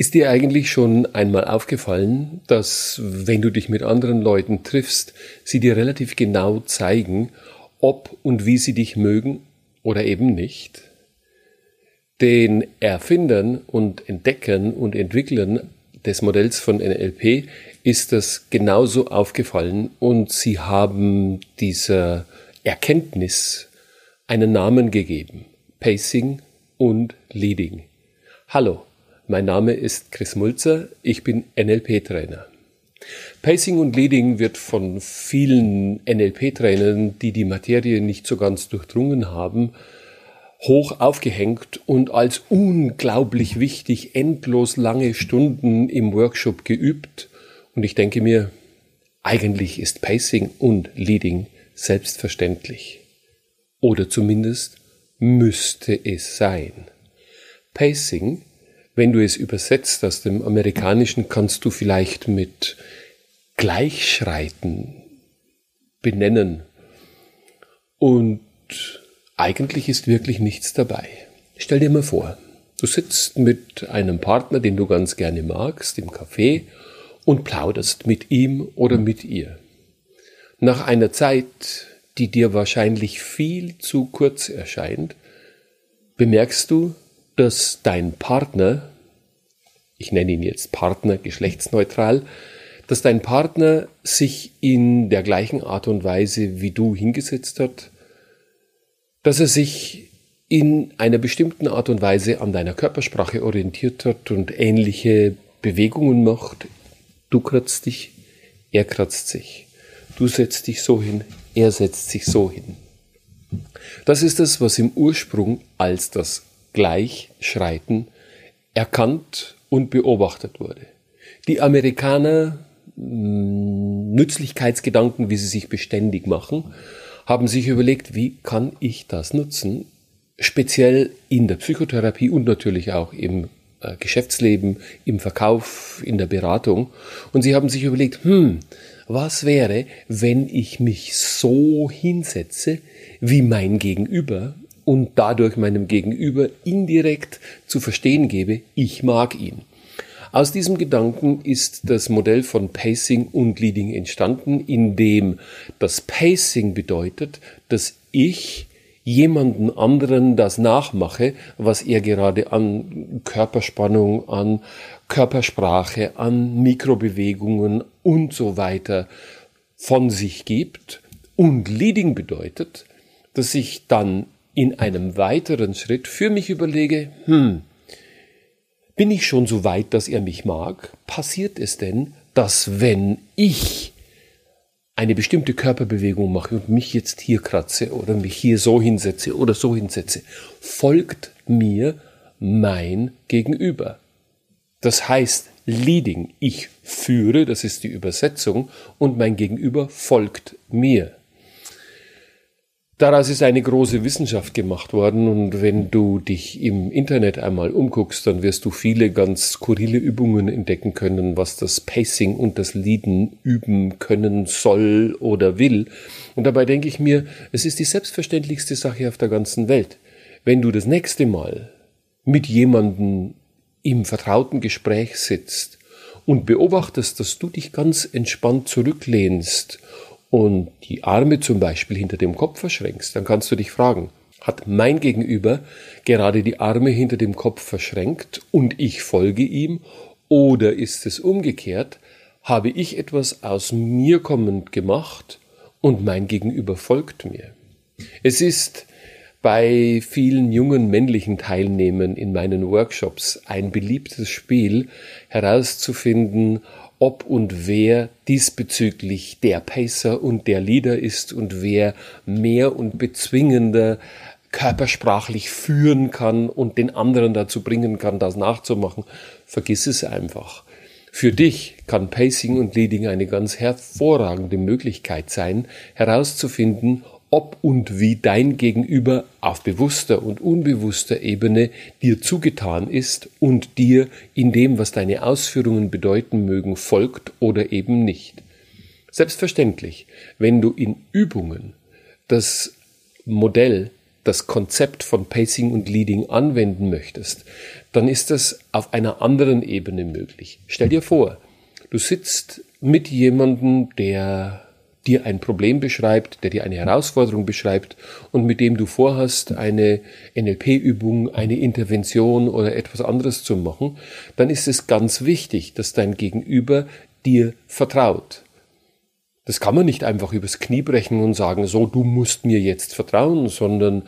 Ist dir eigentlich schon einmal aufgefallen, dass wenn du dich mit anderen Leuten triffst, sie dir relativ genau zeigen, ob und wie sie dich mögen oder eben nicht? Den Erfindern und Entdeckern und Entwicklern des Modells von NLP ist das genauso aufgefallen und sie haben dieser Erkenntnis einen Namen gegeben. Pacing und Leading. Hallo, mein Name ist Chris Mulzer, ich bin NLP-Trainer. Pacing und Leading wird von vielen NLP-Trainern, die die Materie nicht so ganz durchdrungen haben, hoch aufgehängt und als unglaublich wichtig endlos lange Stunden im Workshop geübt. Und ich denke mir, eigentlich ist Pacing und Leading selbstverständlich. Oder zumindest müsste es sein. Pacing wenn du es übersetzt aus dem Amerikanischen, kannst du vielleicht mit Gleichschreiten benennen. Und eigentlich ist wirklich nichts dabei. Stell dir mal vor, du sitzt mit einem Partner, den du ganz gerne magst, im Café und plauderst mit ihm oder mit ihr. Nach einer Zeit, die dir wahrscheinlich viel zu kurz erscheint, bemerkst du, dass dein Partner, ich nenne ihn jetzt Partner geschlechtsneutral, dass dein Partner sich in der gleichen Art und Weise wie du hingesetzt hat, dass er sich in einer bestimmten Art und Weise an deiner Körpersprache orientiert hat und ähnliche Bewegungen macht. Du kratzt dich, er kratzt sich. Du setzt dich so hin, er setzt sich so hin. Das ist das, was im Ursprung als das Gleichschreiten erkannt und beobachtet wurde. Die Amerikaner, hm, Nützlichkeitsgedanken, wie sie sich beständig machen, haben sich überlegt, wie kann ich das nutzen, speziell in der Psychotherapie und natürlich auch im äh, Geschäftsleben, im Verkauf, in der Beratung. Und sie haben sich überlegt, hm, was wäre, wenn ich mich so hinsetze, wie mein Gegenüber und dadurch meinem Gegenüber indirekt zu verstehen gebe, ich mag ihn. Aus diesem Gedanken ist das Modell von Pacing und Leading entstanden, in dem das Pacing bedeutet, dass ich jemanden anderen das nachmache, was er gerade an Körperspannung, an Körpersprache, an Mikrobewegungen und so weiter von sich gibt. Und Leading bedeutet, dass ich dann in einem weiteren Schritt für mich überlege, hm, bin ich schon so weit, dass er mich mag? Passiert es denn, dass wenn ich eine bestimmte Körperbewegung mache und mich jetzt hier kratze oder mich hier so hinsetze oder so hinsetze, folgt mir mein Gegenüber. Das heißt, leading, ich führe, das ist die Übersetzung, und mein Gegenüber folgt mir. Daraus ist eine große Wissenschaft gemacht worden und wenn du dich im Internet einmal umguckst, dann wirst du viele ganz skurrile Übungen entdecken können, was das Pacing und das Lieden üben können soll oder will. Und dabei denke ich mir, es ist die selbstverständlichste Sache auf der ganzen Welt. Wenn du das nächste Mal mit jemandem im vertrauten Gespräch sitzt und beobachtest, dass du dich ganz entspannt zurücklehnst und die Arme zum Beispiel hinter dem Kopf verschränkst, dann kannst du dich fragen, hat mein Gegenüber gerade die Arme hinter dem Kopf verschränkt und ich folge ihm oder ist es umgekehrt, habe ich etwas aus mir kommend gemacht und mein Gegenüber folgt mir. Es ist bei vielen jungen männlichen Teilnehmern in meinen Workshops ein beliebtes Spiel herauszufinden, ob und wer diesbezüglich der Pacer und der Leader ist und wer mehr und bezwingender körpersprachlich führen kann und den anderen dazu bringen kann, das nachzumachen, vergiss es einfach. Für dich kann Pacing und Leading eine ganz hervorragende Möglichkeit sein, herauszufinden, ob und wie dein Gegenüber auf bewusster und unbewusster Ebene dir zugetan ist und dir in dem, was deine Ausführungen bedeuten mögen, folgt oder eben nicht. Selbstverständlich, wenn du in Übungen das Modell das Konzept von Pacing und Leading anwenden möchtest, dann ist das auf einer anderen Ebene möglich. Stell dir vor, du sitzt mit jemandem, der dir ein Problem beschreibt, der dir eine Herausforderung beschreibt und mit dem du vorhast, eine NLP-Übung, eine Intervention oder etwas anderes zu machen, dann ist es ganz wichtig, dass dein Gegenüber dir vertraut. Das kann man nicht einfach übers Knie brechen und sagen, so, du musst mir jetzt vertrauen, sondern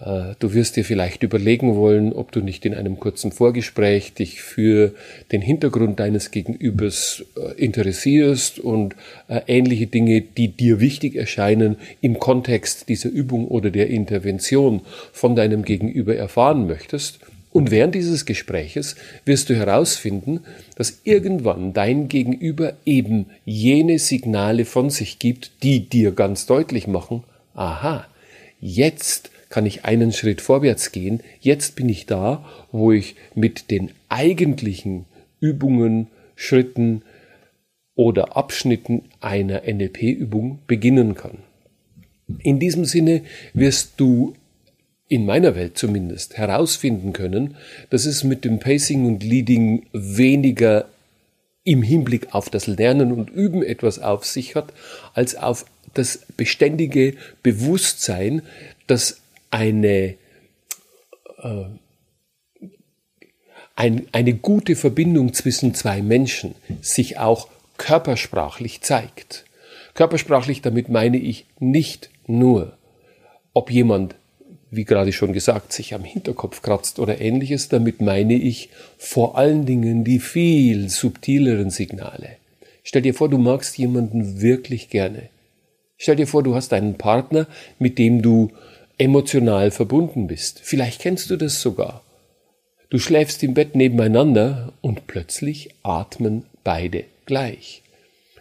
du wirst dir vielleicht überlegen wollen, ob du nicht in einem kurzen Vorgespräch dich für den Hintergrund deines Gegenübers äh, interessierst und äh, ähnliche Dinge, die dir wichtig erscheinen, im Kontext dieser Übung oder der Intervention von deinem Gegenüber erfahren möchtest. Und während dieses Gespräches wirst du herausfinden, dass irgendwann dein Gegenüber eben jene Signale von sich gibt, die dir ganz deutlich machen, aha, jetzt kann ich einen Schritt vorwärts gehen. Jetzt bin ich da, wo ich mit den eigentlichen Übungen, Schritten oder Abschnitten einer NLP-Übung beginnen kann. In diesem Sinne wirst du in meiner Welt zumindest herausfinden können, dass es mit dem Pacing und Leading weniger im Hinblick auf das Lernen und Üben etwas auf sich hat, als auf das beständige Bewusstsein, dass eine, äh, ein, eine gute Verbindung zwischen zwei Menschen sich auch körpersprachlich zeigt. Körpersprachlich, damit meine ich nicht nur, ob jemand, wie gerade schon gesagt, sich am Hinterkopf kratzt oder ähnliches, damit meine ich vor allen Dingen die viel subtileren Signale. Stell dir vor, du magst jemanden wirklich gerne. Stell dir vor, du hast einen Partner, mit dem du emotional verbunden bist. Vielleicht kennst du das sogar. Du schläfst im Bett nebeneinander und plötzlich atmen beide gleich.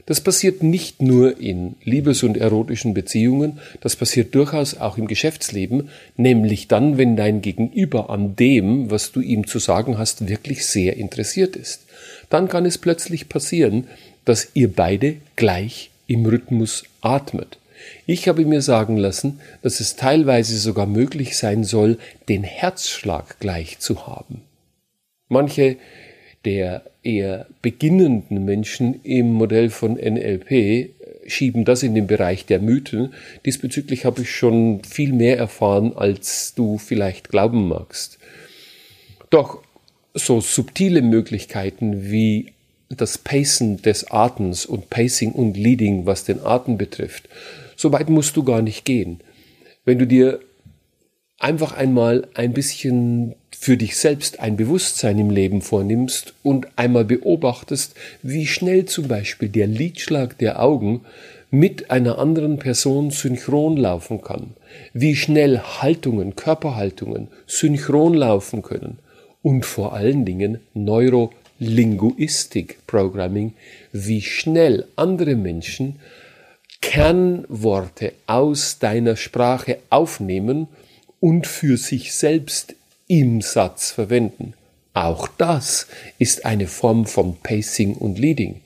Das passiert nicht nur in liebes- und erotischen Beziehungen, das passiert durchaus auch im Geschäftsleben, nämlich dann, wenn dein Gegenüber an dem, was du ihm zu sagen hast, wirklich sehr interessiert ist. Dann kann es plötzlich passieren, dass ihr beide gleich im Rhythmus atmet. Ich habe mir sagen lassen, dass es teilweise sogar möglich sein soll, den Herzschlag gleich zu haben. Manche der eher beginnenden Menschen im Modell von NLP schieben das in den Bereich der Mythen. Diesbezüglich habe ich schon viel mehr erfahren, als du vielleicht glauben magst. Doch so subtile Möglichkeiten wie das Pacen des Atems und Pacing und Leading, was den Atem betrifft, so weit musst du gar nicht gehen. Wenn du dir einfach einmal ein bisschen für dich selbst ein Bewusstsein im Leben vornimmst und einmal beobachtest, wie schnell zum Beispiel der Lidschlag der Augen mit einer anderen Person synchron laufen kann, wie schnell Haltungen, Körperhaltungen synchron laufen können und vor allen Dingen Neurolinguistik Programming, wie schnell andere Menschen Kernworte aus deiner Sprache aufnehmen und für sich selbst im Satz verwenden. Auch das ist eine Form von Pacing und Leading.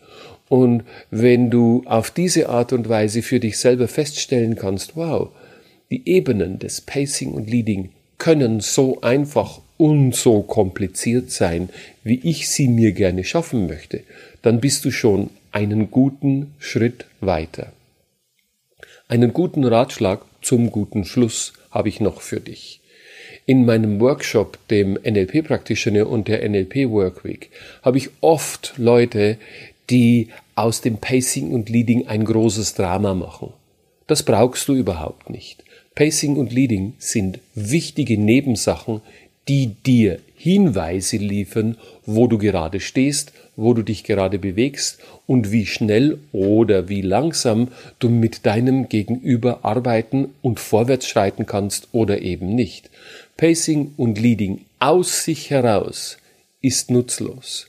Und wenn du auf diese Art und Weise für dich selber feststellen kannst, wow, die Ebenen des Pacing und Leading können so einfach und so kompliziert sein, wie ich sie mir gerne schaffen möchte, dann bist du schon einen guten Schritt weiter. Einen guten Ratschlag zum guten Schluss habe ich noch für dich. In meinem Workshop, dem NLP Practitioner und der NLP Workweek, habe ich oft Leute, die aus dem Pacing und Leading ein großes Drama machen. Das brauchst du überhaupt nicht. Pacing und Leading sind wichtige Nebensachen, die dir Hinweise liefern, wo du gerade stehst, wo du dich gerade bewegst und wie schnell oder wie langsam du mit deinem Gegenüber arbeiten und vorwärts schreiten kannst oder eben nicht. Pacing und Leading aus sich heraus ist nutzlos.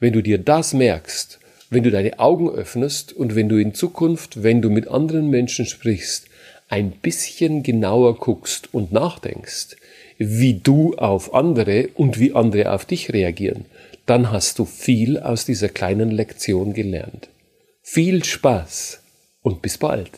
Wenn du dir das merkst, wenn du deine Augen öffnest und wenn du in Zukunft, wenn du mit anderen Menschen sprichst, ein bisschen genauer guckst und nachdenkst, wie du auf andere und wie andere auf dich reagieren, dann hast du viel aus dieser kleinen Lektion gelernt. Viel Spaß und bis bald.